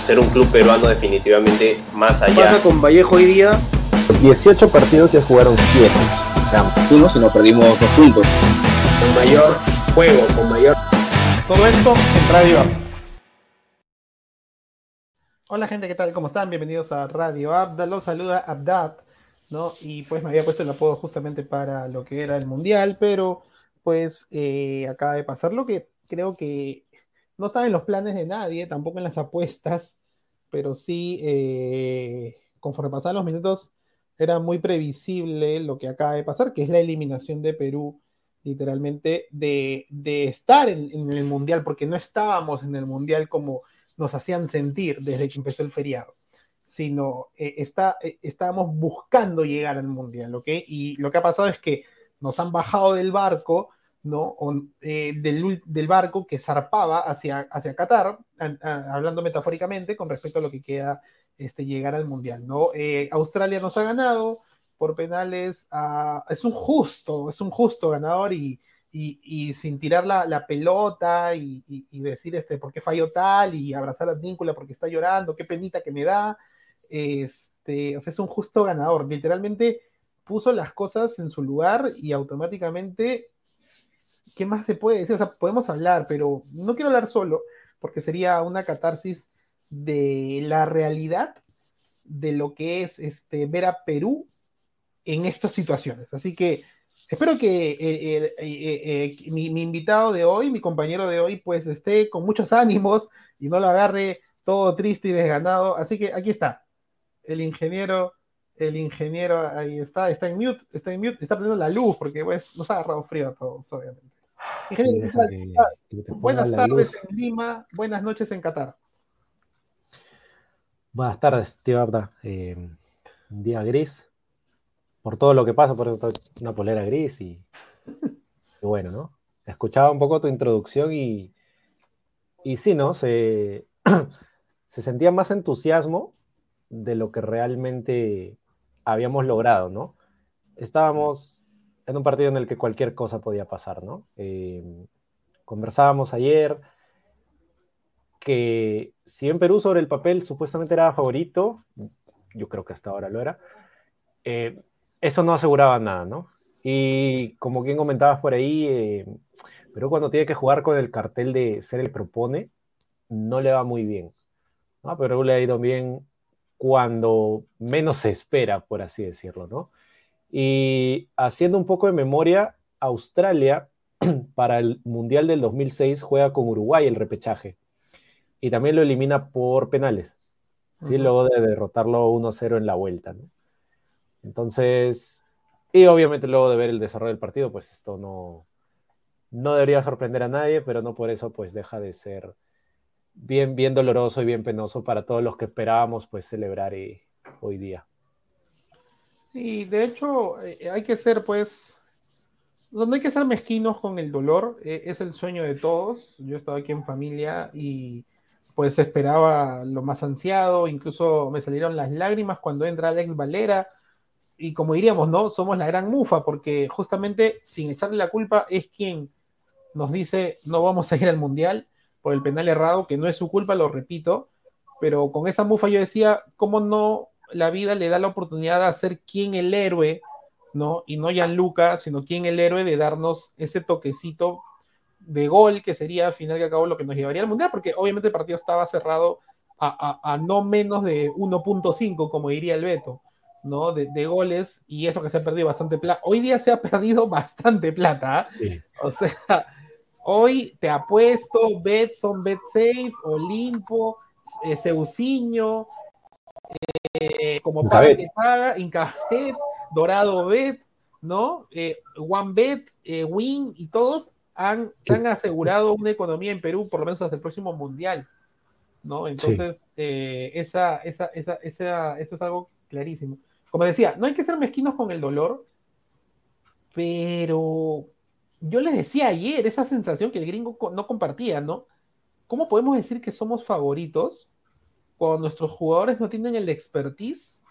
ser un club peruano definitivamente más allá. pasa con Vallejo hoy día? 18 partidos ya jugaron 7. O sea, uno si no perdimos dos puntos. Con mayor juego, con mayor... Todo esto en Radio App. Hola gente, ¿qué tal? ¿Cómo están? Bienvenidos a Radio Abda. Los saluda Abdat, ¿no? Y pues me había puesto el apodo justamente para lo que era el Mundial, pero pues eh, acaba de pasar lo que creo que no estaba en los planes de nadie, tampoco en las apuestas, pero sí, eh, conforme pasaban los minutos, era muy previsible lo que acaba de pasar, que es la eliminación de Perú, literalmente, de, de estar en, el Mundial, porque no estábamos en el Mundial como nos hacían sentir desde que empezó el feriado, sino eh, está, eh, estábamos buscando llegar al mundial, ¿ok? Y lo que ha pasado es que nos han bajado del barco, eh, del, barco que zarpaba hacia, hacia Qatar, hablando metafóricamente con respecto a lo que queda este, llegar al mundial, ¿no? Australia nos ha ganado por penales, es un justo, es un justo ganador y sin tirar la, pelota y, decir este, por qué falló tal y abrazar a Víncula porque está llorando, qué penita que me da. Este, es un justo ganador. Literalmente puso las cosas en su lugar y automáticamente, ¿qué más se puede decir? O sea, podemos hablar, pero no quiero hablar solo porque sería una catarsis de la realidad de lo que es este, ver a Perú en estas situaciones. Así que Espero que eh, eh, eh, mi, mi, invitado de hoy, mi compañero de hoy, pues esté con muchos ánimos y no lo agarre todo triste y desganado. Así que aquí está, el ingeniero, el ingeniero, ahí está, está en mute, está en mute, está prendiendo la luz porque pues, nos ha agarrado frío a todos, obviamente. Buenas tardes en Lima, buenas noches en Qatar. Buenas tardes, tío Abda. un día gris, por todo lo que pasa, por una polera gris y, y, bueno, ¿no? Escuchaba un poco tu introducción y, y sí, ¿no? Se, se sentía más entusiasmo de lo que realmente habíamos logrado, ¿no? Estábamos en un partido en el que cualquier cosa podía pasar, ¿no? Eh, conversábamos ayer que si en Perú sobre el papel supuestamente era favorito, yo creo que hasta ahora lo era, eh, eso no aseguraba nada, ¿no? Y como quien comentabas por ahí, eh, pero cuando tiene que jugar con el cartel de ser el propone, no le va muy bien. ¿no? Pero le ha ido bien cuando menos se espera, por así decirlo, ¿no? Y haciendo un poco de memoria, Australia para el Mundial del 2006 juega con Uruguay el repechaje y también lo elimina por penales, ¿sí? Uh -huh. luego de derrotarlo 1-0 en la vuelta, ¿no? Entonces, y obviamente luego de ver el desarrollo del partido, pues esto no, no debería sorprender a nadie, pero no por eso pues deja de ser bien, bien doloroso y bien penoso para todos los que esperábamos pues celebrar y, hoy día. Y de hecho eh, hay que ser pues, donde hay que ser mezquinos con el dolor, eh, es el sueño de todos. Yo estaba aquí en familia y pues esperaba lo más ansiado, incluso me salieron las lágrimas cuando entra Alex Valera y como diríamos, ¿no? Somos la gran mufa, porque justamente sin echarle la culpa es quien nos dice no vamos a ir al mundial por el penal errado, que no es su culpa, lo repito, pero con esa mufa yo decía, ¿cómo no la vida le da la oportunidad de ser quien el héroe, ¿no? Y no Gianluca, sino quien el héroe de darnos ese toquecito de gol, que sería al final que acabó lo que nos llevaría al mundial, porque obviamente el partido estaba cerrado a, a, a no menos de 1.5, como diría el Beto. ¿no? De, de, goles y eso que se ha perdido bastante plata. Hoy día se ha perdido bastante plata. ¿eh? Sí. O sea, hoy te apuesto Betson, BetSafe, Olimpo, eh, eh, como paga que paga, Incabet, Dorado Bet, ¿no? Eh, OneBet, Win y todos han, sí. han asegurado una economía en Perú por lo menos hasta el próximo mundial. ¿no? Entonces, sí. esa, esa, esa, esa, eso es algo clarísimo como decía, no hay que ser mezquinos con el dolor, pero yo les decía ayer esa sensación que el gringo no compartía, ¿no? ¿Cómo podemos decir que somos favoritos cuando nuestros jugadores no tienen el expertise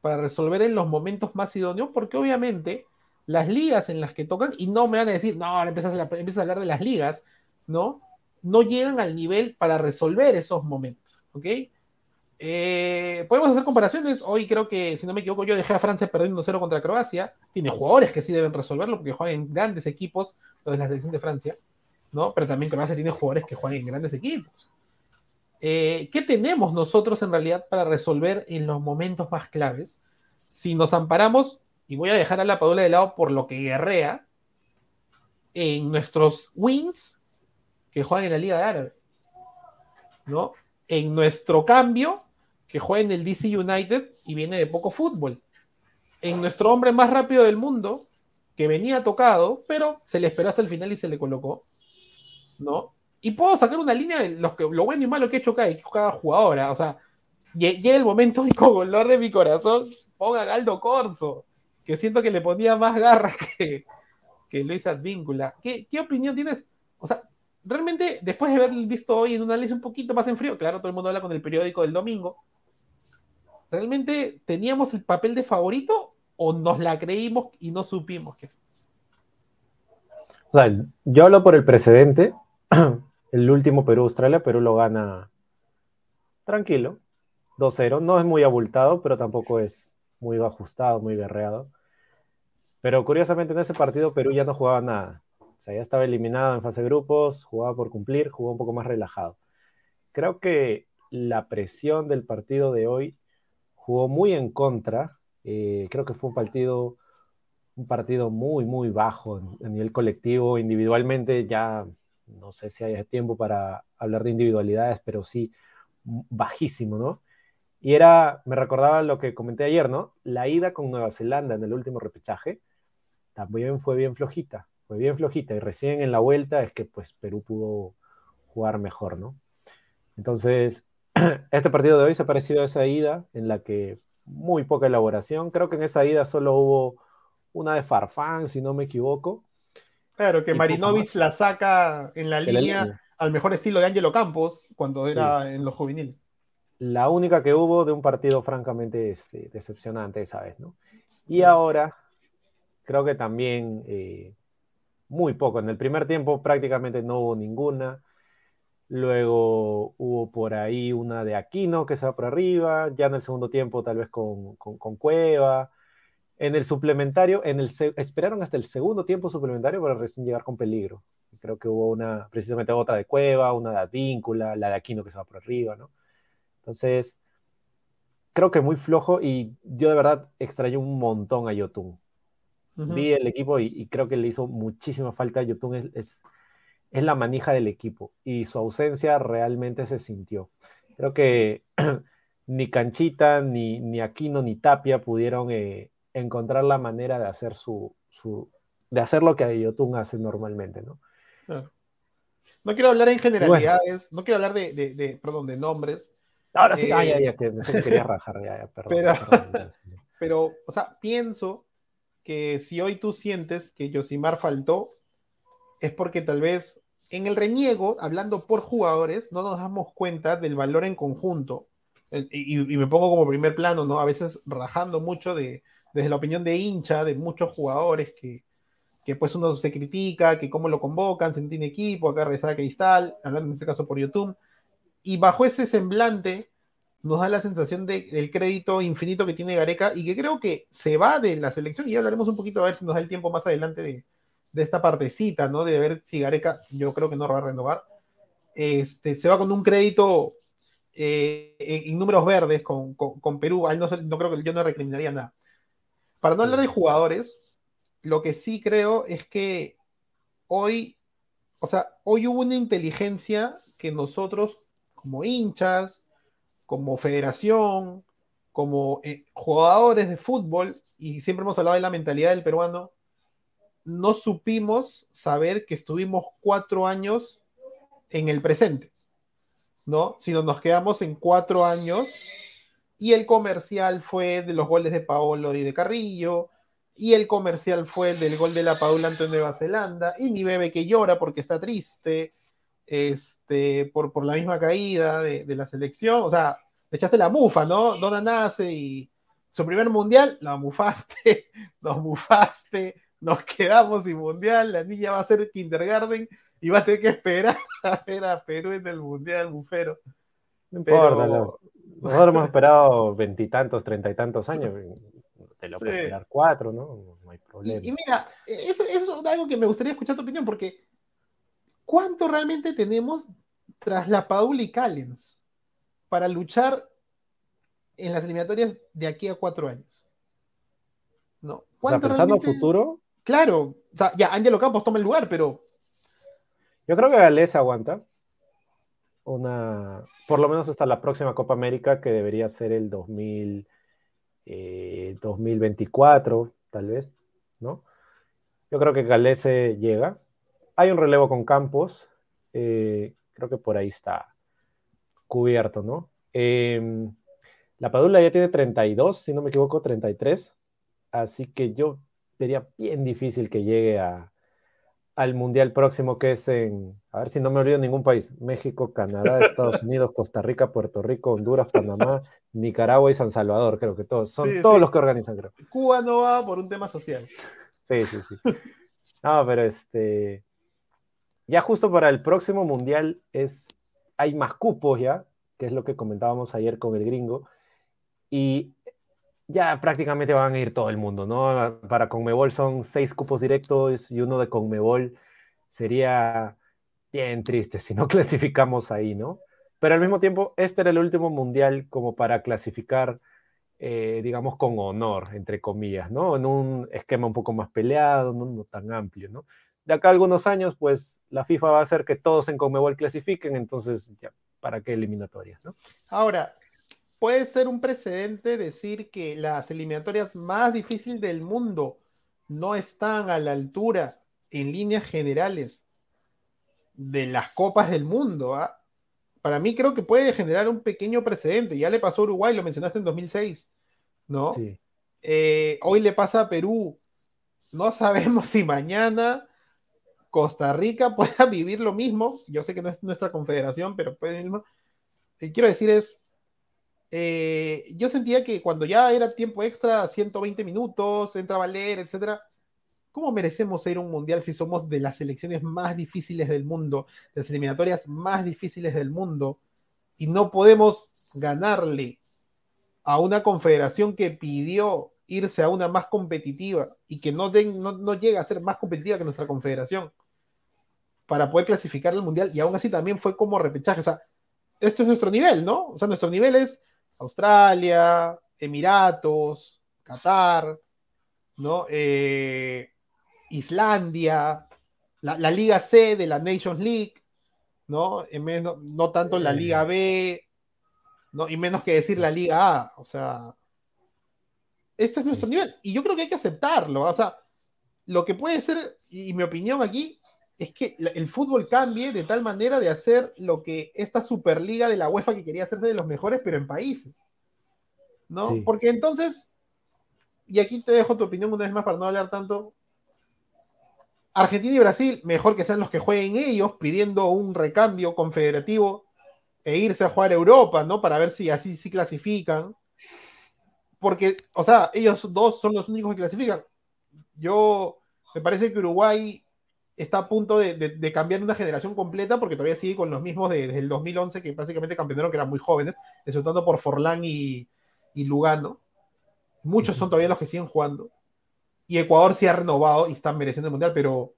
para resolver en los momentos más idóneos? Porque obviamente las ligas en las que tocan, y no me van a decir, no, ahora empiezas a, hablar de las ligas, ¿no? no llegan al nivel para resolver esos momentos, ¿ok? Eh, podemos hacer comparaciones. Hoy creo que, si no me equivoco, yo dejé a Francia perdiendo 0 contra Croacia. Tiene jugadores que sí deben resolverlo porque juegan en grandes equipos, de la selección de Francia, ¿no? Pero también Croacia tiene jugadores que juegan en grandes equipos. Eh, ¿Qué tenemos nosotros en realidad para resolver en los momentos más claves? Si nos amparamos, y voy a dejar a la Padula de lado por lo que guerrea, en nuestros wins que juegan en la Liga de Árabe, ¿no? En nuestro cambio que juega en el DC United y viene de poco fútbol. En nuestro hombre más rápido del mundo, que venía tocado, pero se le esperó hasta el final y se le colocó, ¿no? Y puedo sacar una línea de lo, que, lo bueno y malo que ha hecho cada, jugadora. O sea, llega el momento y con dolor de mi corazón ponga Galdo Corso, que siento que le ponía más garras que, que Luis Advíncula. ¿Qué, ¿Qué opinión tienes? O sea, realmente, después de haber visto hoy en un análisis un poquito más en frío, claro, todo el mundo habla con el periódico del domingo, ¿realmente teníamos el papel de favorito o nos la creímos y no supimos que es? O sea, yo hablo por el precedente. El último Perú-Australia, Perú lo gana tranquilo, 2-0. No es muy abultado, pero tampoco es muy ajustado, muy guerreado. Pero curiosamente en ese partido Perú ya no jugaba nada. O sea, ya estaba eliminado en fase de grupos, jugaba por cumplir, jugó un poco más relajado. Creo que la presión del partido de hoy jugó muy en contra. Eh, creo que fue un partido, un partido muy, muy bajo a nivel colectivo. Individualmente ya no sé si hay tiempo para hablar de individualidades, pero sí bajísimo, ¿no? Y era, me recordaba lo que comenté ayer, ¿no? La ida con Nueva Zelanda en el último repechaje también fue bien flojita, fue bien flojita. Y recién en la vuelta es que pues Perú pudo jugar mejor, ¿no? Entonces, este partido de hoy se ha parecido a esa ida en la que muy poca elaboración. Creo que en esa ida solo hubo una de Farfán, si no me equivoco. Claro, que Marinovich la saca en la, línea, al mejor estilo de Angelo Campos cuando era en los juveniles. La única que hubo de un partido francamente este, decepcionante esa vez, ¿no? Y ahora creo que también eh, muy poco. En el primer tiempo prácticamente no hubo ninguna. Luego hubo por ahí una de Aquino que se va por arriba. Ya en el segundo tiempo tal vez con, con Cueva. En el suplementario, en el esperaron hasta el segundo tiempo suplementario para recién llegar con peligro. Creo que hubo una, precisamente otra de Cueva, una de Advíncula, la de Aquino que se va por arriba, ¿no? Entonces, creo que muy flojo y yo de verdad extraño un montón a Yotun. Vi el equipo y, creo que le hizo muchísima falta a Yotun. Es, es, es, la manija del equipo y su ausencia realmente se sintió. Creo que ni Canchita, ni, ni Aquino, ni Tapia pudieron eh, encontrar la manera de hacer su, su de hacer lo que Yotun hace normalmente, ¿no? No quiero hablar en generalidades, no quiero hablar de, de, de, perdón, de nombres. Ahora sí, ah, ya, ya, que me quería rajar, ya, ya, perdón. Pero, perdón, pero, o sea, pienso que si hoy tú sientes que Yosimar faltó, es porque tal vez en el reniego, hablando por jugadores, no nos damos cuenta del valor en conjunto. Y, y me pongo como primer plano, ¿no? A veces rajando mucho de, desde la opinión de hincha de muchos jugadores que, que pues uno se critica, que cómo lo convocan, se no tiene equipo, acá regresaba Cristal, hablando en este caso por YouTube, y bajo ese semblante nos da la sensación de, del crédito infinito que tiene Gareca y que creo que se va de la selección y ya hablaremos un poquito a ver si nos da el tiempo más adelante de, esta partecita, ¿no? De ver si Gareca, yo creo que no va a renovar, este, se va con un crédito eh, en, números verdes con, con, Perú, no, no creo que yo no recriminaría nada. Para no hablar de jugadores, lo que sí creo es que hoy, o sea, hoy hubo una inteligencia que nosotros, como hinchas, como federación, como eh, jugadores de fútbol, y siempre hemos hablado de la mentalidad del peruano, no supimos saber que estuvimos cuatro años en el presente, ¿no? Sino nos quedamos en cuatro años y el comercial fue de los goles de Paolo y de Carrillo, y el comercial fue del gol de la Padula ante Nueva Zelanda, y mi bebé que llora porque está triste, este, por, por la misma caída de, de la selección, o sea, le echaste la mufa, ¿no? Dona nace y su primer mundial, la mufaste, nos mufaste, nos quedamos sin mundial, la niña va a ser kindergarten y va a tener que esperar a ver a Perú en el Mundial Bufero. No Pero- importa, los- nosotros hemos esperado veintitantos, treinta y tantos años. Te lo puedes Sí. esperar cuatro, ¿no? No hay problema. Y, y mira, eso, eso es algo que me gustaría escuchar tu opinión, porque ¿cuánto realmente tenemos tras la Padula y Callens para luchar en las eliminatorias de aquí a cuatro años? ¿No? o sea, ¿Cuánto pensando realmente- futuro, Claro, o sea, ya Ángelo Campos toma el lugar, pero yo creo que Gales aguanta una, por lo menos hasta la próxima Copa América, que debería ser el 2000, eh, 2024, tal vez, ¿no? Yo creo que Galese llega. Hay un relevo con Campos, eh, creo que por ahí está cubierto, ¿no? Eh, la Padula ya tiene 32, si no me equivoco, 33, así que yo vería bien difícil que llegue a, al Mundial próximo que es en, a ver si no me olvido ningún país, México, Canadá, Estados Unidos, Costa Rica, Puerto Rico, Honduras, Panamá, Nicaragua y San Salvador, creo que todos, son Sí, todos sí. los que organizan, creo. Cuba no va por un tema social. Sí, sí, sí. No, pero este, ya justo para el próximo Mundial es, hay más cupos ya, que es lo que comentábamos ayer con el gringo, y ya prácticamente van a ir todo el mundo, ¿no? Para Conmebol son seis cupos directos y uno de Conmebol sería bien triste si no clasificamos ahí, ¿no? Pero al mismo tiempo, este era el último mundial como para clasificar, eh, digamos, con honor, entre comillas, ¿no? En un esquema un poco más peleado, no, no tan amplio, ¿no? De acá a algunos años, pues la FIFA va a hacer que todos en Conmebol clasifiquen, entonces ya, ¿para qué eliminatorias, no? Ahora, puede ser un precedente decir que las eliminatorias más difíciles del mundo no están a la altura en líneas generales de las copas del mundo. ¿ah? Para mí creo que puede generar un pequeño precedente. Ya le pasó a Uruguay, lo mencionaste en 2006, ¿no? Sí. Eh, hoy le pasa a Perú. No sabemos si mañana Costa Rica pueda vivir lo mismo. Yo sé que no es nuestra confederación, pero puede vivir lo mismo. Lo que quiero decir es, eh, yo sentía que cuando ya era tiempo extra, 120 minutos, entra valer, etcétera, ¿cómo merecemos ir a un mundial si somos de las selecciones más difíciles del mundo, de las eliminatorias más difíciles del mundo, y no podemos ganarle a una confederación que pidió irse a una más competitiva y que no, den, no, no llega a ser más competitiva que nuestra confederación para poder clasificar al mundial y aún así también fue como repechaje. O sea, esto es nuestro nivel, ¿no? O sea, nuestro nivel es Australia, Emiratos, Qatar, ¿no? Eh, Islandia, la, la, Liga C de la Nations League, ¿no? En menos, no tanto la Liga B, ¿no? Y menos que decir la Liga A, o sea, este es nuestro nivel. Y yo creo que hay que aceptarlo, o sea, lo que puede ser, y mi opinión aquí, es que el fútbol cambie de tal manera de hacer lo que esta Superliga de la UEFA que quería hacerse de los mejores, pero en países. ¿No? Sí. Porque entonces, y aquí te dejo tu opinión una vez más para no hablar tanto. Argentina y Brasil, mejor que sean los que jueguen ellos, pidiendo un recambio confederativo e irse a jugar a Europa, ¿no? Para ver si así sí clasifican. Porque, o sea, ellos dos son los únicos que clasifican. Yo, me parece que Uruguay está a punto de, de, de, cambiar una generación completa porque todavía sigue con los mismos de, desde el 2011 que básicamente campeonaron que eran muy jóvenes, resultando por Forlán y, y, Lugano. Muchos son todavía los que siguen jugando. Y Ecuador sí ha renovado y están mereciendo el mundial, pero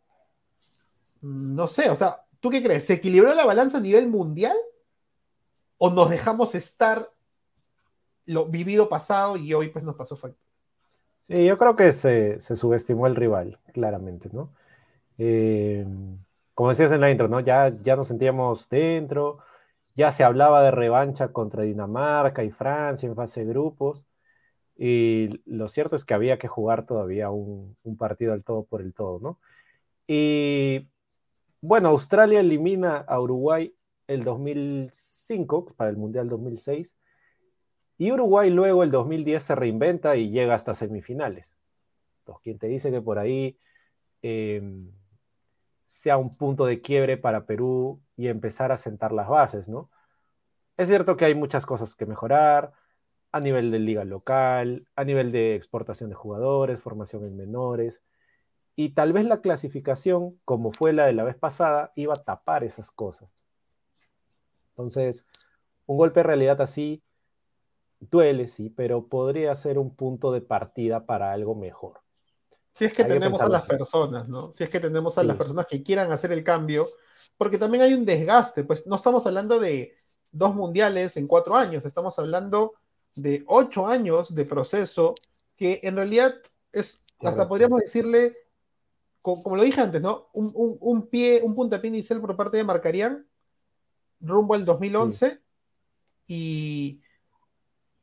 mm, no sé, o sea, ¿tú qué crees? ¿Se equilibró la balanza a nivel mundial? ¿O nos dejamos estar lo vivido pasado y hoy pues nos pasó factura? Sí, yo creo que se, se subestimó el rival, claramente, ¿no? Eh, como decías en la intro, ¿no? Ya, ya nos sentíamos dentro, ya se hablaba de revancha contra Dinamarca y Francia en fase de grupos, y lo cierto es que había que jugar todavía un, un partido al todo por el todo, ¿no? Y bueno, Australia elimina a Uruguay el 2005 para el Mundial 2006, y Uruguay luego el 2010 se reinventa y llega hasta semifinales. Entonces, quien te dice que por ahí... Eh, sea un punto de quiebre para Perú y empezar a sentar las bases, ¿no? Es cierto que hay muchas cosas que mejorar a nivel de liga local, a nivel de exportación de jugadores, formación en menores, Y tal vez la clasificación, como fue la de la vez pasada, iba a tapar esas cosas. Entonces, un golpe de realidad así duele, sí, pero podría ser un punto de partida para algo mejor. Si es que tenemos a las personas, ¿no? Si es que tenemos a las personas que quieran hacer el cambio, porque también hay un desgaste, pues no estamos hablando de dos mundiales en cuatro años, estamos hablando de ocho años de proceso que en realidad es, hasta podríamos decirle, como, lo dije antes, ¿no? Un, pie, un puntapié inicial por parte de Marcarían rumbo al 2011 y,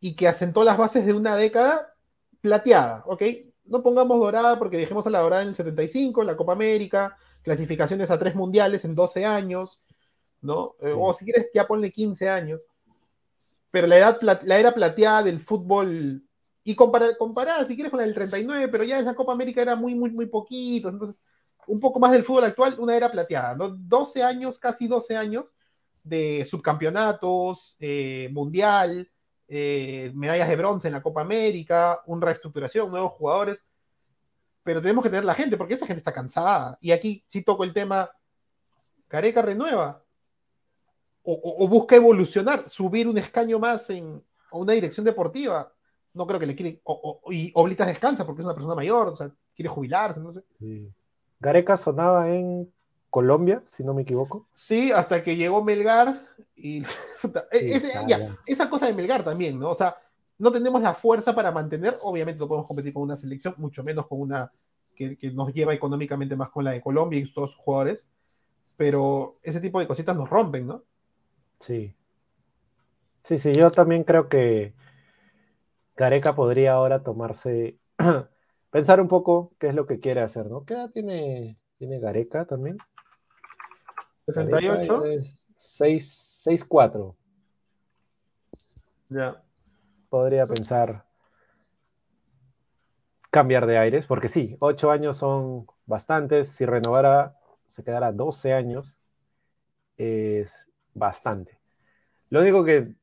y que asentó las bases de una década plateada, ¿ok? No pongamos dorada porque dejemos a la dorada en el 75, en la Copa América, clasificaciones a tres mundiales en 12 años, ¿no? Eh, o si quieres, ya ponle 15 años. Pero la, edad, la, era plateada del fútbol, y comparada, si quieres, con la del 39, pero ya en la Copa América era muy, muy, muy poquito. Entonces, un poco más del fútbol actual, una era plateada, ¿no? 12 años, casi 12 años de subcampeonatos, eh, mundial, eh, medallas de bronce en la Copa América, una reestructuración, nuevos jugadores, pero tenemos que tener la gente porque esa gente está cansada. Y aquí sí toco el tema, Careca renueva o, busca evolucionar, subir un escaño más en una dirección deportiva. No creo que le quiere, y Oblitas descansa porque es una persona mayor, o sea, quiere jubilarse, no sé. Gareca sonaba en Colombia, si no me equivoco. Sí, hasta que llegó Melgar y esa cosa de Melgar también, ¿no? O sea, no tenemos la fuerza para mantener, obviamente no podemos competir con una selección, mucho menos con una que, nos lleva económicamente más con la de Colombia y todos sus jugadores, pero ese tipo de cositas nos rompen, ¿no? Sí. Sí, sí, yo también creo que Gareca podría ahora tomarse, pensar un poco qué es lo que quiere hacer, ¿no? ¿Qué edad tiene, tiene Gareca también? 68. 6, 4. Ya. Podría pensar cambiar de aires, porque sí, 8 años son bastantes. Si renovara, se quedara 12 años, es bastante. Lo único que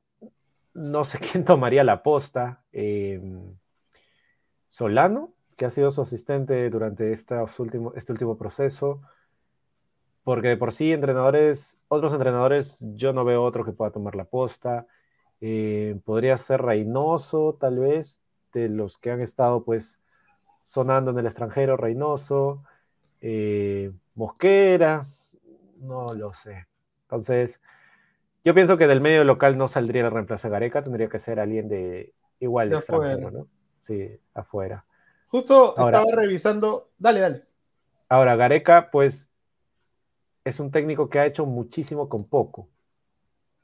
no sé quién tomaría la posta. Em, Solano, que ha sido su asistente durante último, este último proceso. Porque de por sí, entrenadores, otros entrenadores, yo no veo otro que pueda tomar la posta. Eh, podría ser Reynoso, tal vez, de los que han estado pues sonando en el extranjero, Reynoso, eh, Mosquera, no lo sé. Entonces, yo pienso que del medio local no saldría el reemplazo de Gareca, tendría que ser alguien de igual de, extranjero, ¿no? Sí, afuera. Justo estaba revisando, dale, dale. Ahora, Gareca, pues es un técnico que ha hecho muchísimo con poco. O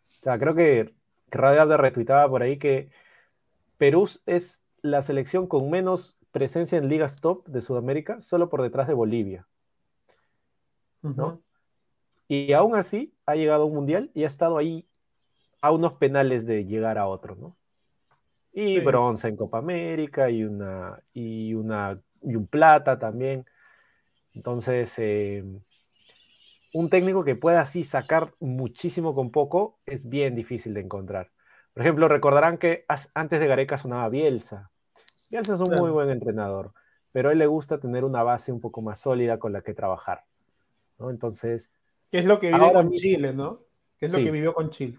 sea, creo que, Radio de retuitaba por ahí que Perú es la selección con menos presencia en ligas top de Sudamérica, solo por detrás de Bolivia. ¿no? Y aún así ha llegado a un mundial y ha estado ahí a unos penales de llegar a otro, ¿no? Y bronce en Copa América y una, y una y un plata también. Entonces, eh, un técnico que pueda así sacar muchísimo con poco es bien difícil de encontrar. Por ejemplo, recordarán que antes de Gareca sonaba Bielsa. Bielsa es un muy buen entrenador, pero a él le gusta tener una base un poco más sólida con la que trabajar. ¿no? Entonces. ¿Qué es lo que vive con Chile, no? ¿Qué es lo que vivió con Chile?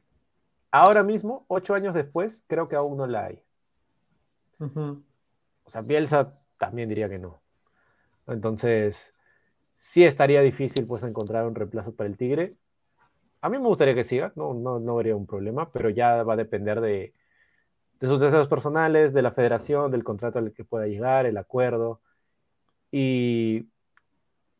Ahora mismo, ocho años después, creo que aún no la hay. O sea, Bielsa también diría que no. Entonces, sí estaría difícil pues encontrar un reemplazo para el Tigre. A mí me gustaría que siga, no, no, no habría un problema, pero ya va a depender de, de sus deseos personales, de la federación, del contrato al que pueda llegar, el acuerdo. Y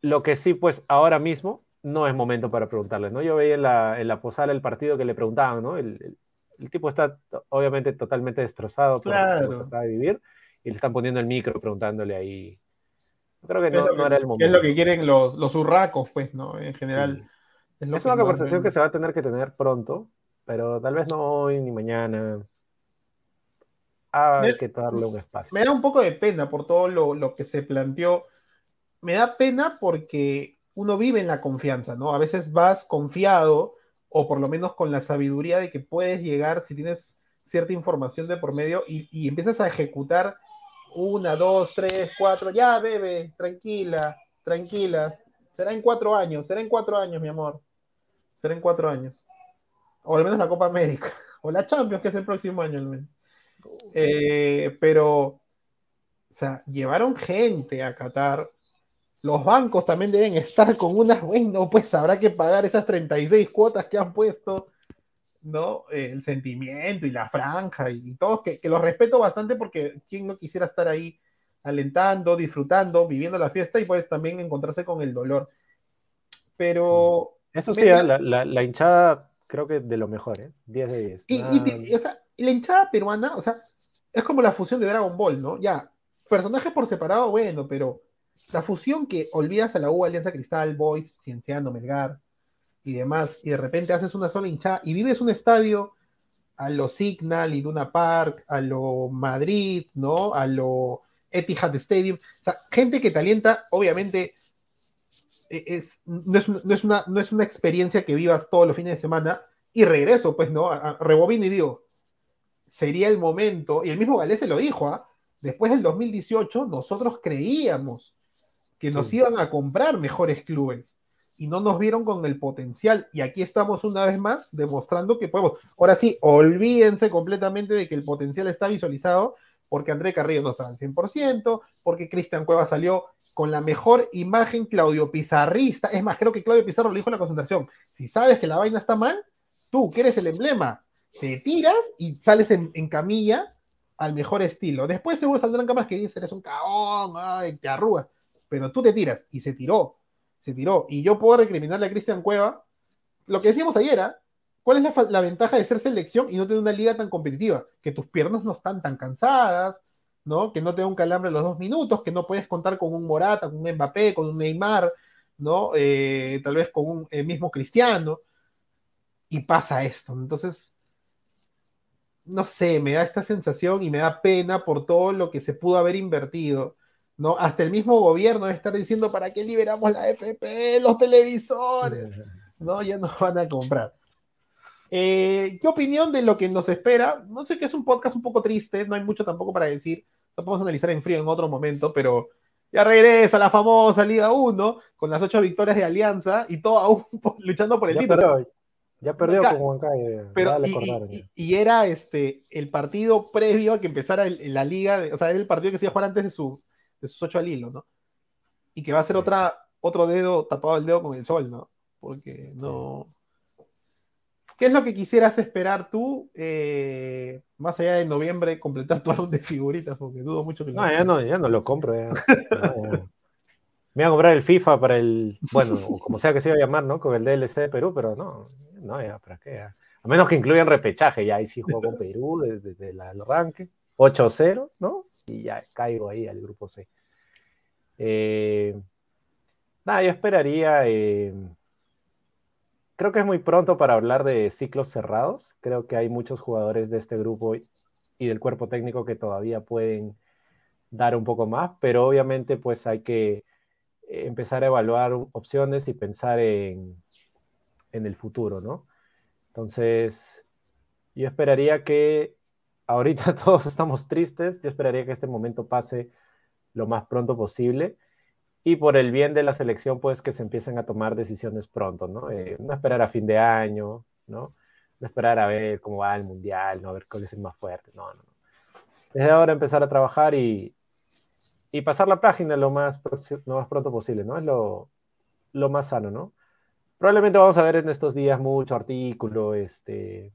lo que sí, pues ahora mismo no es momento para preguntarle, ¿no? Yo veía en la, en la posada el partido que le preguntaban, ¿no? El, el, tipo está obviamente totalmente destrozado por lo que de vivir y le están poniendo el micro preguntándole ahí Creo que no, era el momento. Es lo que quieren los, los urracos, pues, ¿no? En general. Es, una conversación que se va a tener que tener pronto, pero tal vez no hoy ni mañana. Hay que darle un espacio. Me da un poco de pena por todo lo, lo, que se planteó. Me da pena porque uno vive en la confianza, ¿no? A veces vas confiado o por lo menos con la sabiduría de que puedes llegar si tienes cierta información de por medio y, y empiezas a ejecutar una, dos, tres, cuatro, ya bebe, tranquila, tranquila. Será en cuatro años, será en cuatro años, mi amor. Será en cuatro años. O al menos la Copa América. O la Champions, que es el próximo año al menos. Eh, pero, o sea, llevaron gente a Qatar. Los bancos también deben estar con unas, bueno, pues habrá que pagar esas 36 cuotas que han puesto, ¿no? Eh, el sentimiento y la franja y, todos, que, que los respeto bastante porque quién no quisiera estar ahí alentando, disfrutando, viviendo la fiesta y pues también encontrarse con el dolor. Pero... Eso sí, la, la, la, hinchada creo que de lo mejor, ¿eh? 10 de 10. Y, y, o sea, la hinchada peruana, o sea, es como la fusión de Dragon Ball, ¿no? Ya, personajes por separado, bueno, pero la fusión que olvidas a la U, Alianza Cristal, Boys, Cienciano, Melgar y demás, y de repente haces una sola hinchada y vives un estadio a lo Signal y Duna Park, a lo Madrid, ¿no? A lo Etihad Stadium. O sea, gente que te alienta, obviamente, e, es, no, es, no, es una, no es una experiencia que vivas todos los fines de semana y regreso, pues, ¿no? A, rebobino y digo, sería el momento, y el mismo Galés se lo dijo, ¿ah? después del 2018 nosotros creíamos que nos sí. iban a comprar mejores clubes y no nos vieron con el potencial. Y aquí estamos una vez más demostrando que podemos. Ahora sí, olvídense completamente de que el potencial está visualizado porque André Carrillo no estaba al 100%, porque Cristian Cueva salió con la mejor imagen Claudio Pizarrista. Es más, creo que Claudio Pizarro lo dijo en la concentración. Si sabes que la vaina está mal, tú, que eres el emblema, te tiras y sales en, en camilla al mejor estilo. Después seguro saldrán cámaras que dicen, eres un caón, ay, te arrugas. Pero tú te tiras y se tiró, tiró. Y yo puedo recriminarle a Cristian Cueva lo que decíamos ayer, ¿eh? ¿Cuál es la, la, ventaja de ser selección y no tener una liga tan competitiva? Que tus piernas no están tan cansadas, ¿no? Que no te da un calambre a los dos minutos, que no puedes contar con un Morata, con un Mbappé, con un Neymar, ¿no? Eh, tal vez con un eh, mismo Cristiano. Y pasa esto. Entonces, no sé, me da esta sensación y me da pena por todo lo que se pudo haber invertido. ¿No? Hasta el mismo gobierno debe estar diciendo para qué liberamos la FP, los televisores, ¿no? Ya nos van a comprar. Eh, ¿Qué opinión de lo que nos espera? No sé que es un podcast un poco triste, no hay mucho tampoco para decir. Lo podemos analizar en frío en otro momento, pero ya regresa la famosa Liga 1 con las ocho victorias de Alianza y todo aún luchando por el ya título. Perdió, ya perdió con Huancayo. Pero, y, y, y, era este, el partido previo a que empezara el, la liga, o sea, era el partido que se iba a jugar antes de, su, de sus ocho al hilo, ¿no? Y que va a ser otra, otro dedo tapado el dedo con el sol, ¿no? Porque no. ¿Qué es lo que quisieras esperar tú, eh, más allá de noviembre, completar tu álbum de figuritas? Porque dudo mucho que lo No, ya no, ya no lo compro. Ya. no, ya. Me voy a comprar el FIFA para el, bueno, como sea que se iba a llamar, ¿no? Con el DLC de Perú, pero no, no, ya, ¿para qué? Ya. A menos que incluyan repechaje, ya ahí sí juego con Perú desde, el arranque, 8-0, ¿no? Y ya caigo ahí al grupo C. Eh, nada, yo esperaría... Eh, creo que es muy pronto para hablar de ciclos cerrados. Creo que hay muchos jugadores de este grupo y del cuerpo técnico que todavía pueden dar un poco más, pero obviamente pues hay que empezar a evaluar opciones y pensar en, en el futuro, ¿no? Entonces, yo esperaría que ahorita todos estamos tristes, yo esperaría que este momento pase lo más pronto posible y por el bien de la selección, pues que se empiecen a tomar decisiones pronto, ¿no? Eh, no esperar a fin de año, ¿no? No esperar a ver cómo va el mundial, no a ver cuál es el más fuerte, no, no. Desde ahora empezar a trabajar y, y pasar la página lo más, lo más pronto posible, ¿no? Es lo, lo más sano, ¿no? Probablemente vamos a ver en estos días mucho artículo, este,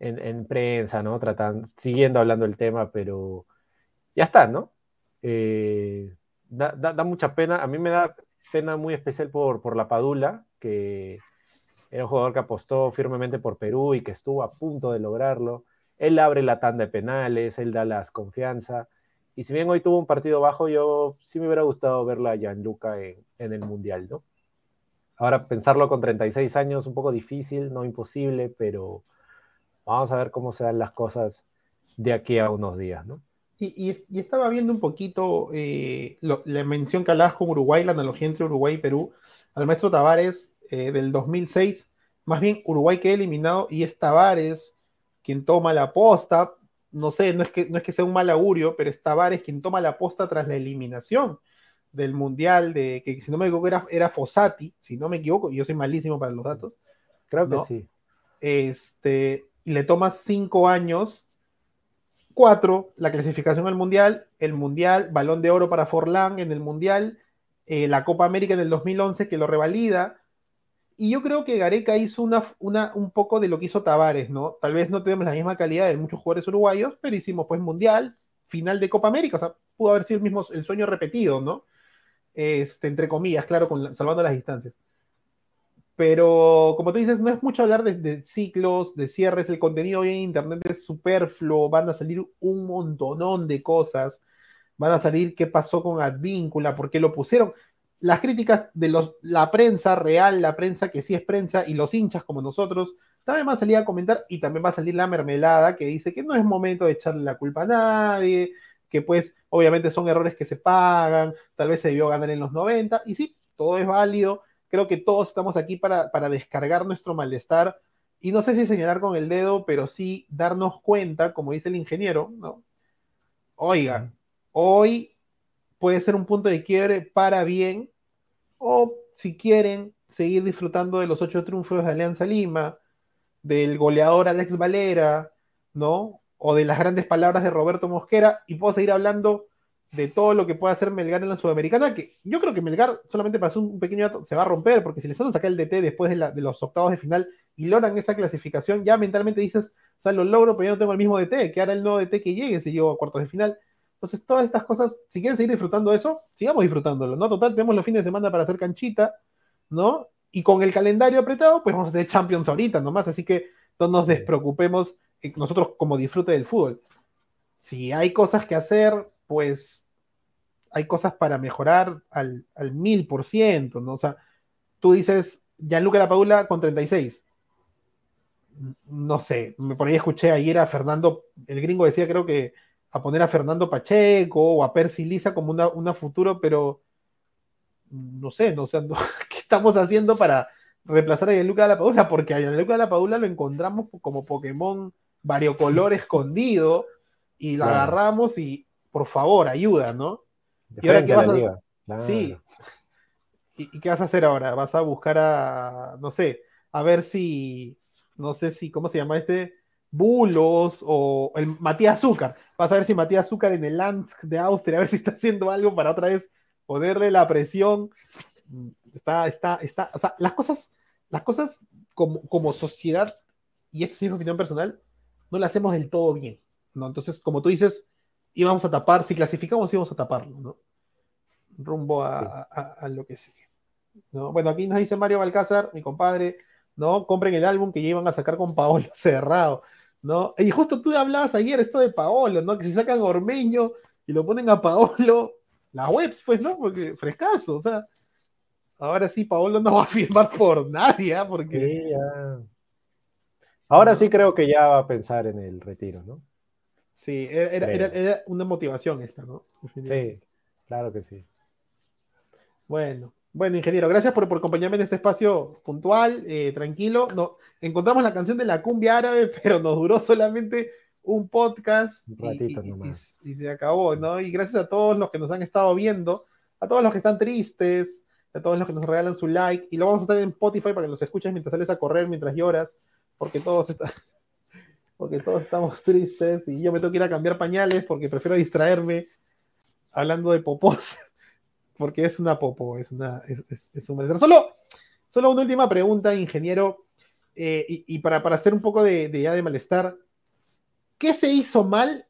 en, en prensa, ¿no? Tratando, siguiendo hablando del tema, pero ya está, ¿no? Eh, da, da, da, mucha pena. A mí me da pena muy especial por, por la Padula, que era un jugador que apostó firmemente por Perú y que estuvo a punto de lograrlo. Él abre la tanda de penales, él da las confianza. Y si bien hoy tuvo un partido bajo, yo sí me hubiera gustado verla a Gianluca en, en el Mundial, ¿no? Ahora pensarlo con 36 años, un poco difícil, no imposible, pero vamos a ver cómo se dan las cosas de aquí a unos días, ¿no? Y, y, y, estaba viendo un poquito eh, lo, la mención que hablabas con Uruguay, la analogía entre Uruguay y Perú, al maestro Tavares eh, del 2006, más bien Uruguay que ha eliminado y es Tavares quien toma la posta, no sé, no es, que, no es que sea un mal augurio, pero es Tavares quien toma la posta tras la eliminación del Mundial, de que si no me equivoco era, era Fossati, si no me equivoco, yo soy malísimo para los datos. Creo que ¿no? sí. Este, y le toma cinco años, cuatro, la clasificación al Mundial, el Mundial, balón de oro para Forlán en el Mundial, eh, la Copa América en el 2011 que lo revalida. Y yo creo que Gareca hizo una, una, un poco de lo que hizo Tavares, ¿no? Tal vez no tenemos la misma calidad de muchos jugadores uruguayos, pero hicimos pues Mundial, final de Copa América, o sea, pudo haber sido el mismo el sueño repetido, ¿no? Este, entre comillas, claro, con, salvando las distancias. Pero, como tú dices, no es mucho hablar de, ciclos, de cierres, el contenido hoy en Internet es superfluo, van a salir un montonón de cosas, van a salir qué pasó con Advíncula, por qué lo pusieron. Las críticas de los, la prensa real, la prensa que sí es prensa, y los hinchas como nosotros, también van a salir a comentar, y también va a salir la mermelada que dice que no es momento de echarle la culpa a nadie, que pues obviamente son errores que se pagan, tal vez se debió ganar en los 90, y sí, todo es válido, creo que todos estamos aquí para, para, descargar nuestro malestar y no sé si señalar con el dedo, pero sí darnos cuenta, como dice el ingeniero, ¿no? Oiga, hoy puede ser un punto de quiebre para bien o si quieren seguir disfrutando de los ocho triunfos de Alianza Lima, del goleador Alex Valera, ¿no? O de las grandes palabras de Roberto Mosquera y puedo seguir hablando de todo lo que puede hacer Melgar en la Sudamericana, que yo creo que Melgar, solamente para hacer un pequeño dato, se va a romper, porque si les van a sacar el DT después de, la, de, los octavos de final y logran esa clasificación, ya mentalmente dices, o sea, lo logro, pero yo no tengo el mismo DT, que ahora el nuevo DT que llegue si llego a cuartos de final. Entonces, todas estas cosas, si quieren seguir disfrutando de eso, sigamos disfrutándolo, ¿no? Total, tenemos los fines de semana para hacer canchita, ¿no? Y con el calendario apretado, pues vamos a tener Champions ahorita nomás, así que no nos despreocupemos nosotros como disfrute del fútbol. Si hay cosas que hacer, pues hay cosas para mejorar al, mil por ciento, ¿no? O sea, tú dices, Gianluca Lapadula con 36. No sé, por ahí escuché ayer a Fernando, el gringo decía creo que a poner a Fernando Pacheco o a Percy Lisa como una, una futuro, pero no sé, no, o sea, no, ¿qué estamos haciendo para reemplazar a Gianluca Lapadula? Porque a Gianluca Lapadula lo encontramos como Pokémon variocolor escondido y lo claro. agarramos y por favor, ayuda, ¿no? De ¿Y ahora qué a vas a liga, claro. Sí. ¿Y, ¿Y, qué vas a hacer ahora? ¿Vas a buscar a, no sé, a ver si, no sé si, ¿cómo se llama este? Bulos o el Matías Azúcar. Vas a ver si Matías Azúcar en el Lansk de Austria, a ver si está haciendo algo para otra vez ponerle la presión. Está, está, está, o sea, las cosas, las cosas como, como sociedad, y esto es mi opinión personal, no las hacemos del todo bien, ¿no? Entonces, como tú dices, íbamos a tapar, si clasificamos íbamos a taparlo, ¿no? Rumbo a, sí. a, a, a lo que sigue. ¿no? Bueno, aquí nos dice Mario Balcázar, mi compadre, ¿no? Compren el álbum que ya iban a sacar con Paolo cerrado, ¿no? Y justo tú hablabas ayer esto de Paolo, ¿no? Que si sacan Ormeño y lo ponen a Paolo, las webs, pues, ¿no? Porque frescazo, o sea, ahora sí Paolo no va a firmar por nadie, ¿eh? Porque... Sí, ya. Ahora sí creo que ya va a pensar en el retiro, ¿no? Sí, era, era, era una motivación esta, ¿no? Sí, claro que sí. Bueno, bueno, ingeniero, gracias por, por acompañarme en este espacio puntual, eh, tranquilo. No, encontramos la canción de la cumbia árabe, pero nos duró solamente un podcast un ratito y, nomás. Y, y, se acabó, ¿no? Y gracias a todos los que nos han estado viendo, a todos los que están tristes, a todos los que nos regalan su like, y lo vamos a estar en Spotify para que los escuches mientras sales a correr, mientras lloras, porque todos están... porque todos estamos tristes y yo me tengo que ir a cambiar pañales porque prefiero distraerme hablando de popos porque es una popo, es, una, es, es, un malestar. Solo, solo una última pregunta, ingeniero, eh, y, y, para, para hacer un poco de, de, ya de malestar, ¿qué se hizo mal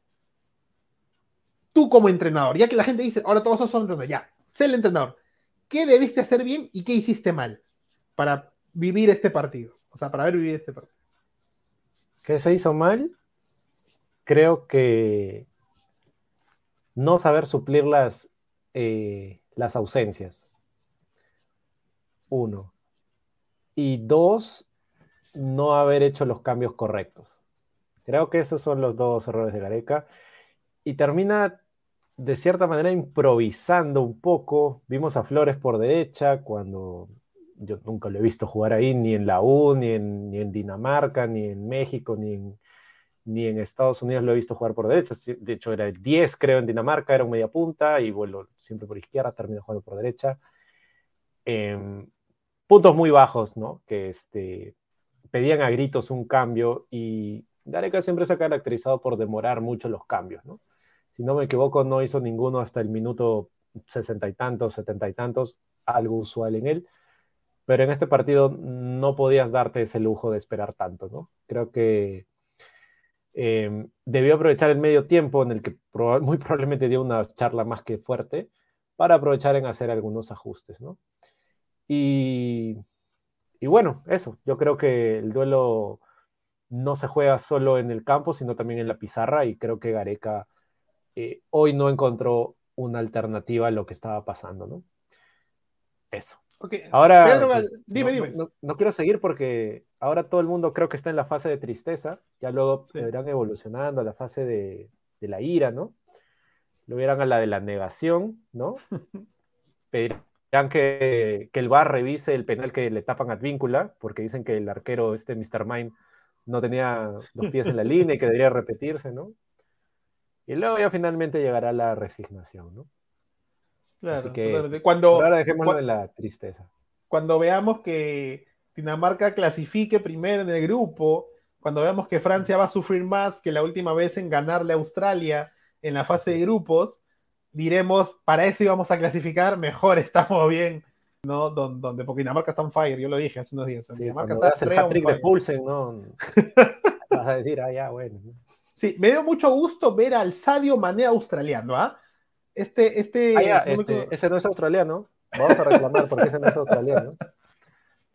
tú como entrenador? Ya que la gente dice, ahora todos son entrenadores, ya, sé el entrenador. ¿Qué debiste hacer bien y qué hiciste mal para vivir este partido? O sea, para haber vivido este partido. ¿Qué se hizo mal? Creo que no saber suplir las, eh, las ausencias. Uno. Y dos, no haber hecho los cambios correctos. Creo que esos son los dos errores de Gareca. Y termina de cierta manera improvisando un poco. Vimos a Flores por derecha cuando yo nunca lo he visto jugar ahí, ni en la U, ni en, ni en Dinamarca, ni en México, ni en, ni en Estados Unidos lo he visto jugar por derecha. De hecho, era el 10, creo, en Dinamarca, era un media punta y vuelo siempre por izquierda, termino jugando por derecha. Em, puntos muy bajos, ¿no? Que este, pedían a gritos un cambio y Gareca siempre se ha caracterizado por demorar mucho los cambios, ¿no? Si no me equivoco, no hizo ninguno hasta el minuto sesenta y tantos, setenta y tantos, algo usual en él. Pero en este partido no podías darte ese lujo de esperar tanto, ¿no? Creo que em, debió aprovechar el medio tiempo en el que muy probablemente dio una charla más que fuerte para aprovechar en hacer algunos ajustes, ¿no? Y, y bueno, eso, yo creo que el duelo no se juega solo en el campo, sino también en la pizarra y creo que Gareca eh, hoy no encontró una alternativa a lo que estaba pasando, ¿no? Eso. Ahora, pues, dime, no, dime. No, quiero seguir porque ahora todo el mundo creo que está en la fase de tristeza, ya luego sí. irán evolucionando a la fase de, de, la ira, ¿no? Lo vieran a la de la negación, ¿no? Pedirán que, que el VAR revise el penal que le tapan a Advíncula, porque dicen que el arquero, este Mr. Mind, no tenía los pies en la línea y que debería repetirse, ¿no? Y luego ya finalmente llegará la resignación, ¿no? Claro, Así que cuando, ahora dejémoslo de la tristeza. Cuando veamos que Dinamarca clasifique primero en el grupo, cuando veamos que Francia va a sufrir más que la última vez en ganarle a Australia en la fase de grupos, diremos, para eso íbamos a clasificar, mejor estamos bien ¿no? Donde, porque Dinamarca está en fire, yo lo dije hace unos días. Sí, Dinamarca está el Patrick de Pulsen, ¿no? Vas a decir, ah, ya, bueno. Sí, me dio mucho gusto ver al Sadio Mané australiano, ¿ah? Este, este, ah, ya, este ese no es australiano. Vamos a reclamar porque ese no es australiano.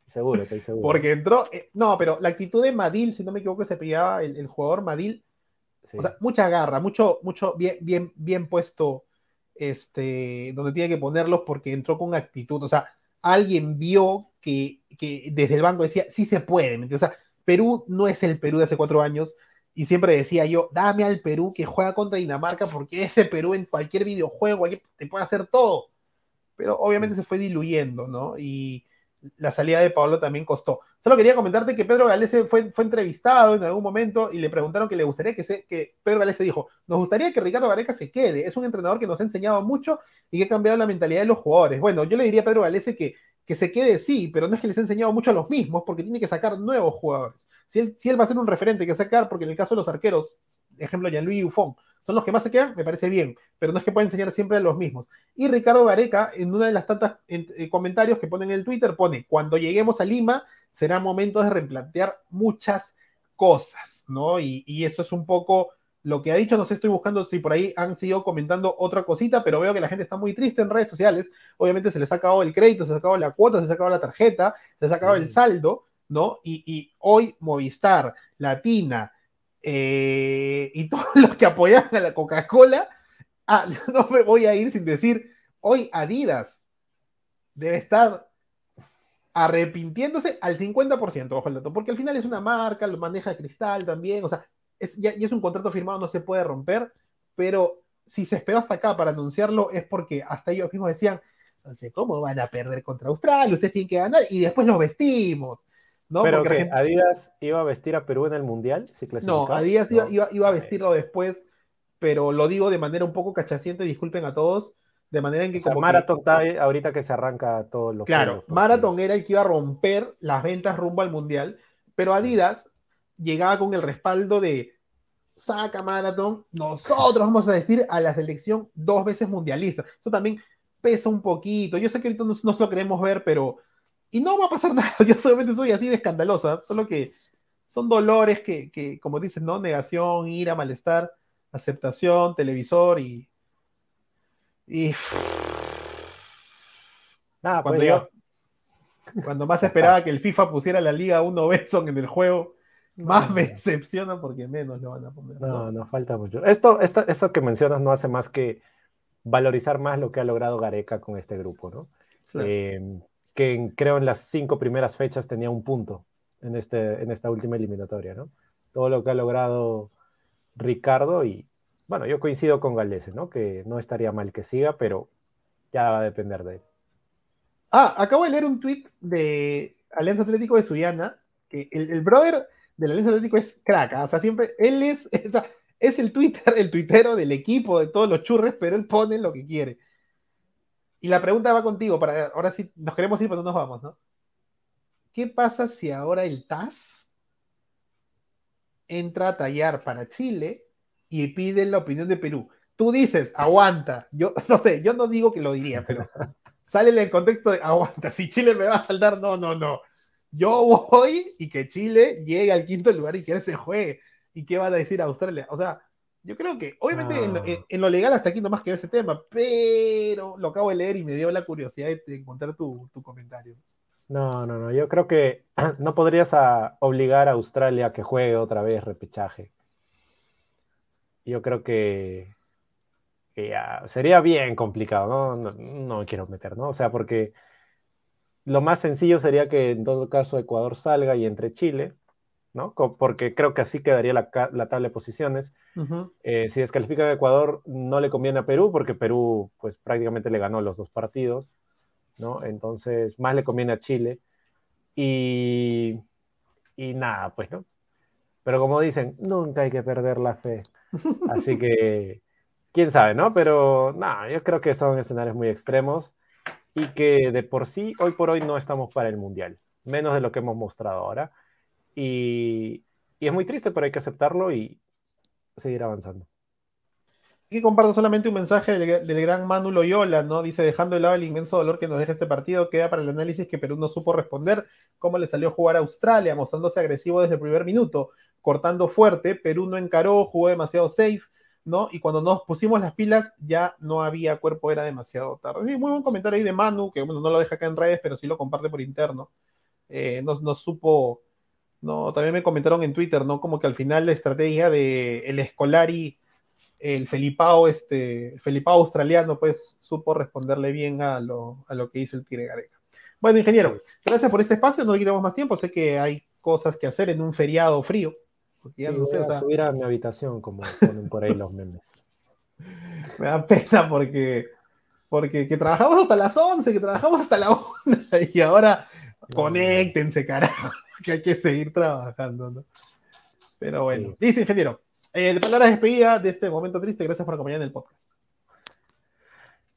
Seguro, estoy seguro. Porque entró, eh, no, pero la actitud de Madil, si no me equivoco, se pillaba el, el jugador Madil. Sí. O sea, mucha garra, mucho, mucho bien, bien, bien puesto este, donde tiene que ponerlos porque entró con actitud. O sea, alguien vio que, que desde el banco decía, sí se puede. O sea, Perú no es el Perú de hace cuatro años. Y siempre decía yo, dame al Perú que juega contra Dinamarca porque ese Perú en cualquier videojuego te puede hacer todo. Pero obviamente se fue diluyendo, ¿no? Y, la salida de Pablo también costó. Solo quería comentarte que Pedro Galese fue, fue entrevistado en algún momento y le preguntaron que le gustaría que se, que Pedro Galese dijo, nos gustaría que Ricardo Gareca se quede, es un entrenador que nos ha enseñado mucho y que ha cambiado la mentalidad de los jugadores. Bueno, yo le diría a Pedro Galese que, que se quede sí, pero no es que les ha enseñado mucho a los mismos porque tiene que sacar nuevos jugadores. Si él, si él va a ser un referente que sacar, porque en el caso de los arqueros, ejemplo, Jean-Louis Buffon, son los que más se quedan, me parece bien, pero no es que pueda enseñar siempre a los mismos. Y Ricardo Gareca, en una de las tantas eh, comentarios que ponen en el Twitter, pone, cuando lleguemos a Lima, será momento de replantear muchas cosas, ¿no? Y, y, eso es un poco lo que ha dicho, no sé, estoy buscando si por ahí han seguido comentando otra cosita, pero veo que la gente está muy triste en redes sociales, obviamente se les ha acabado el crédito, se les ha acabado la cuota, se les ha acabado la tarjeta, se les ha acabado mm. el saldo, ¿no? Y, y hoy Movistar, Latina, eh, y todos los que apoyan a la Coca-Cola, ah, no me voy a ir sin decir, hoy Adidas debe estar arrepintiéndose al 50%, ojo el dato, porque al final es una marca, lo maneja Cristal también, o sea, es, ya, es un contrato firmado, no se puede romper, pero si se esperó hasta acá para anunciarlo es porque hasta ellos mismos decían, sé cómo van a perder contra Australia, ustedes tienen que ganar y después los vestimos. ¿No? Pero que gente... Adidas iba a vestir a Perú en el Mundial, si No, Adidas no. Iba, iba, a vestirlo después, pero lo digo de manera un poco cachaciente, disculpen a todos, de manera en que o sea, como Marathon que... está ahorita que se arranca todo lo Claro, que... Marathon era el que iba a romper las ventas rumbo al Mundial, pero Adidas llegaba con el respaldo de saca Marathon, nosotros vamos a vestir a la selección dos veces mundialista. Eso también pesa un poquito. Yo sé que ahorita no, no se lo queremos ver, pero y no va a pasar nada, yo solamente soy así de escandalosa, solo que son dolores que, que, como dices, ¿no? Negación, ira, malestar, aceptación, televisor y... Y... Nada, cuando pues yo... Cuando más esperaba que el FIFA pusiera la Liga 1 Betson en el juego, más me decepciona porque menos lo van a poner. No, no, falta mucho. Esto, esto, esto que mencionas no hace más que valorizar más lo que ha logrado Gareca con este grupo, ¿no? Claro. Eh, que en, creo en las cinco primeras fechas tenía un punto en, este, en esta última eliminatoria, ¿no? Todo lo que ha logrado Ricardo y, bueno, yo coincido con Galese, ¿no? Que no estaría mal que siga, pero ya va a depender de él. Ah, acabo de leer un tweet de Alianza Atlético de Suyana, que el, el brother del Alianza Atlético es crack, ¿ah? o sea, siempre, él es, sea, es el Twitter, el tuitero del equipo, de todos los churres, pero él pone lo que quiere. Y la pregunta va contigo, para ahora sí, nos queremos ir, pero no nos vamos, ¿no? ¿Qué pasa si ahora el TAS entra a tallar para Chile y pide la opinión de Perú? Tú dices, aguanta. Yo no sé, yo no digo que lo diría, pero sale en el contexto de aguanta. Si Chile me va a saldar, no, no, no. Yo voy y que Chile llegue al quinto lugar y que él se juegue. ¿Y qué va a decir Australia? O sea, yo creo que, obviamente, en, lo, No. en- en lo legal hasta aquí nomás quedó ese tema, pero lo acabo de leer y me dio la curiosidad de, de encontrar tu, tu comentario. No, no, no. Yo creo que no podrías a- obligar a Australia a que juegue otra vez repechaje. Yo creo que, que ya sería bien complicado, ¿no? No, no me quiero meter, ¿no? O sea, porque lo más sencillo sería que en todo caso Ecuador salga y entre Chile, ¿no? Porque creo que así quedaría la, la tabla de posiciones. Eh, si descalifican a Ecuador, no le conviene a Perú, porque Perú, pues prácticamente le ganó los dos partidos, ¿no? Entonces, más le conviene a Chile. Y, y nada, pues, ¿no? Pero como dicen, nunca hay que perder la fe. Así que, quién sabe, ¿no? Pero nada, yo creo que son escenarios muy extremos y que de por sí, hoy por hoy, no estamos para el Mundial, menos de lo que hemos mostrado ahora. Y, es muy triste, pero hay que aceptarlo y seguir avanzando. Aquí comparto solamente un mensaje del, gran Manu Loyola, ¿no? Dice, dejando de lado el inmenso dolor que nos deja este partido, queda para el análisis que Perú no supo responder cómo le salió jugar a Australia, mostrándose agresivo desde el primer minuto, cortando fuerte, Perú no encaró, jugó demasiado safe, ¿no? Y cuando nos pusimos las pilas ya no había cuerpo, era demasiado tarde. Muy buen comentario ahí de Manu, que bueno, no lo deja acá en redes, pero sí lo comparte por interno. Eh, no, no supo, no, también me comentaron en Twitter, ¿no? Como que al final la estrategia de el Escolari el Felipao, este, el Felipao australiano, pues supo responderle bien a lo, a lo que hizo el Tigre Gareca. Bueno, ingeniero, gracias por este espacio, no le quitamos más tiempo, sé que hay cosas que hacer en un feriado frío. porque ya Sí, no sé, voy o a sea, subir a mi habitación, como ponen por ahí los memes. me da pena porque, porque que trabajamos hasta las 11, que trabajamos hasta la 1, y ahora conéctense, carajo, que hay que seguir trabajando, ¿no? Pero bueno, Sí. listo, ingeniero. Eh, de palabras de despedida de este momento triste, gracias por acompañarme en el podcast.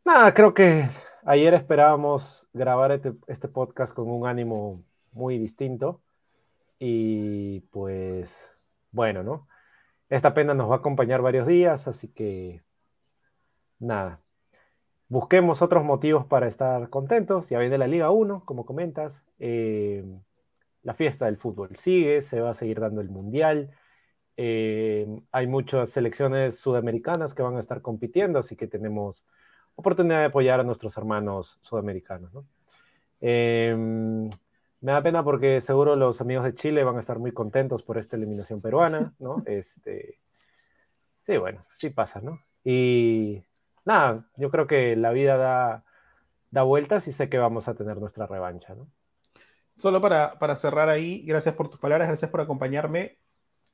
Nada, creo que ayer esperábamos grabar este, este podcast con un ánimo muy distinto y pues bueno, ¿no? Esta pena nos va a acompañar varios días, así que nada, busquemos otros motivos para estar contentos. Ya viene la Liga 1, como comentas. eh, la fiesta del fútbol sigue, se va a seguir dando el Mundial. eh, hay muchas selecciones sudamericanas que van a estar compitiendo, así que tenemos oportunidad de apoyar a nuestros hermanos sudamericanos. ¿no? Eh, me da pena porque seguro los amigos de Chile van a estar muy contentos por esta eliminación peruana, ¿no? Este, sí, bueno, sí pasa, ¿no? Y nada, yo creo que la vida da, da vueltas y sé que vamos a tener nuestra revancha, ¿no? Solo para, para cerrar ahí, gracias por tus palabras, gracias por acompañarme.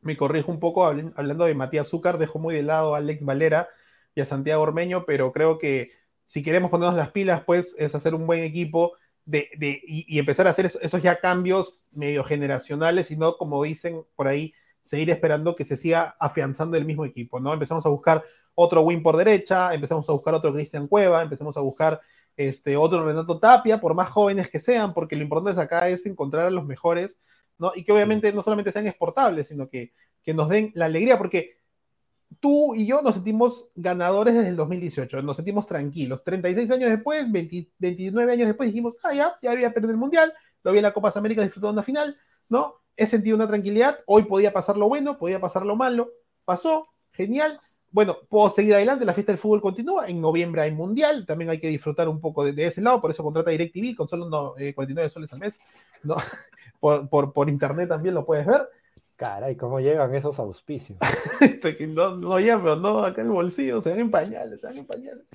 Me corrijo un poco habl- hablando de Matías Zúcar, dejo muy de lado a Alex Valera y a Santiago Ormeño, pero creo que si queremos ponernos las pilas, pues es hacer un buen equipo de, de- y, y empezar a hacer esos, esos ya cambios medio generacionales y no, como dicen por ahí, seguir esperando que se siga afianzando el mismo equipo, ¿no? Empezamos a buscar otro win por derecha, empezamos a buscar otro Cristian Cueva, empezamos a buscar este, otro Renato Tapia, por más jóvenes que sean, porque lo importante es acá es encontrar a los mejores, ¿no? Y que obviamente no solamente sean exportables, sino que, que nos den la alegría, porque tú y yo nos sentimos ganadores desde el 2018, nos sentimos tranquilos. 36 años después, 20 29 años después, dijimos, ah, ya, ya había perdido el Mundial, lo vi en la Copa América disfrutando una final, ¿no? He sentido una tranquilidad, hoy podía pasar lo bueno, podía pasar lo malo, pasó, genial. Bueno, puedo seguir adelante, la fiesta del fútbol continúa, en noviembre hay Mundial, también hay que disfrutar un poco de, de ese lado, por eso contrata DirecTV con solo no, eh, 49 soles al mes, ¿no? por, por, por internet también lo puedes ver. Caray, ¿cómo llegan esos auspicios? Este, no, no, ya, pero no, acá en el bolsillo, se dan en pañales, se dan en pañales.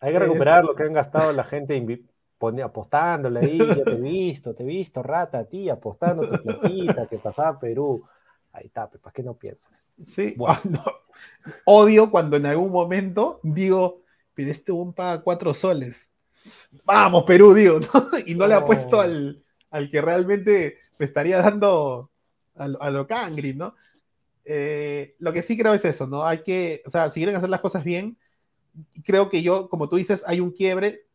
Hay que recuperar lo que han gastado la gente apostándole ahí. Yo te he visto, te he visto, rata, a ti, apostando tu platita que pasaba a Perú. Ahí está, ¿para qué no piensas? Sí, cuando- odio cuando en algún momento digo, pero este un paga cuatro soles. Vamos, Perú, digo, ¿no? Y no, le No. apuesto al, al que realmente me estaría dando a, lo- a lo Cangri, ¿no? Eh, lo que sí creo es eso, ¿no? Hay que, o sea, si quieren hacer las cosas bien, creo que yo, como tú dices, hay un quiebre.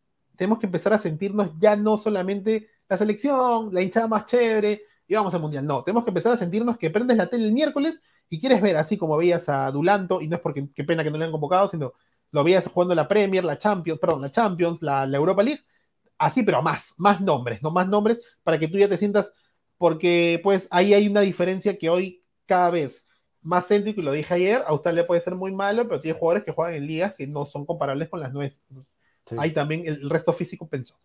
Tenemos que empezar a sentirnos ya no solamente la selección, la hinchada más chévere, y vamos al mundial. No, tenemos que empezar a sentirnos que prendes la tele el miércoles y quieres ver, así como veías a Dulanto, y no es porque qué pena que no le han convocado, sino lo veías jugando la Premier, la Champions, perdón, la Champions, la, Europa League, así, pero más, más nombres, no más nombres, para que tú ya te sientas, porque pues ahí hay una diferencia que hoy cada vez más céntrico, y lo dije ayer, Australia puede ser muy malo, pero tiene jugadores que juegan en ligas que no son comparables con las nuestras. Sí. Ahí también el, resto físico pensó.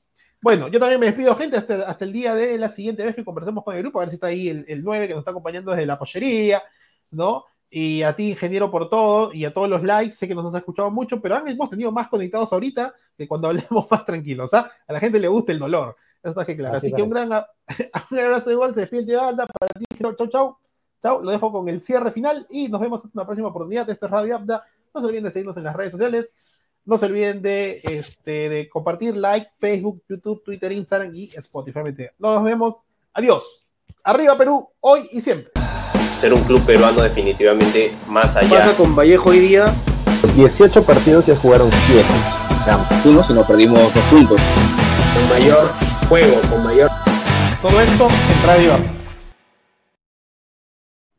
Bueno, yo también me despido, gente, hasta, hasta el día de la siguiente vez que conversemos con el grupo, a ver si está ahí el, el 9 que nos está acompañando desde la pollería, ¿no? Y a ti, ingeniero, por todo, y a todos los likes, sé que nos has escuchado mucho, pero han- hemos tenido más conectados ahorita que cuando hablemos más tranquilos, ¿ah? A la gente le gusta el dolor, eso está que claro. Así Así, que un gran, un abrazo igual, se despide de banda para ti, ingeniero, chau, chau. Chau, lo dejo con el cierre final y nos vemos en una próxima oportunidad de este Radio Abda. No se olviden de seguirnos en las redes sociales. No se olviden de, este, de compartir, like, Facebook, YouTube, Twitter, Instagram y Spotify. Nos vemos. Adiós. Arriba Perú, hoy y siempre. Ser un club peruano definitivamente más allá. Pasa con Vallejo hoy día. 18 partidos ya jugaron 7. O sea, Fuimos y nos perdimos dos puntos. Con mayor juego, con mayor Todo esto en Radio.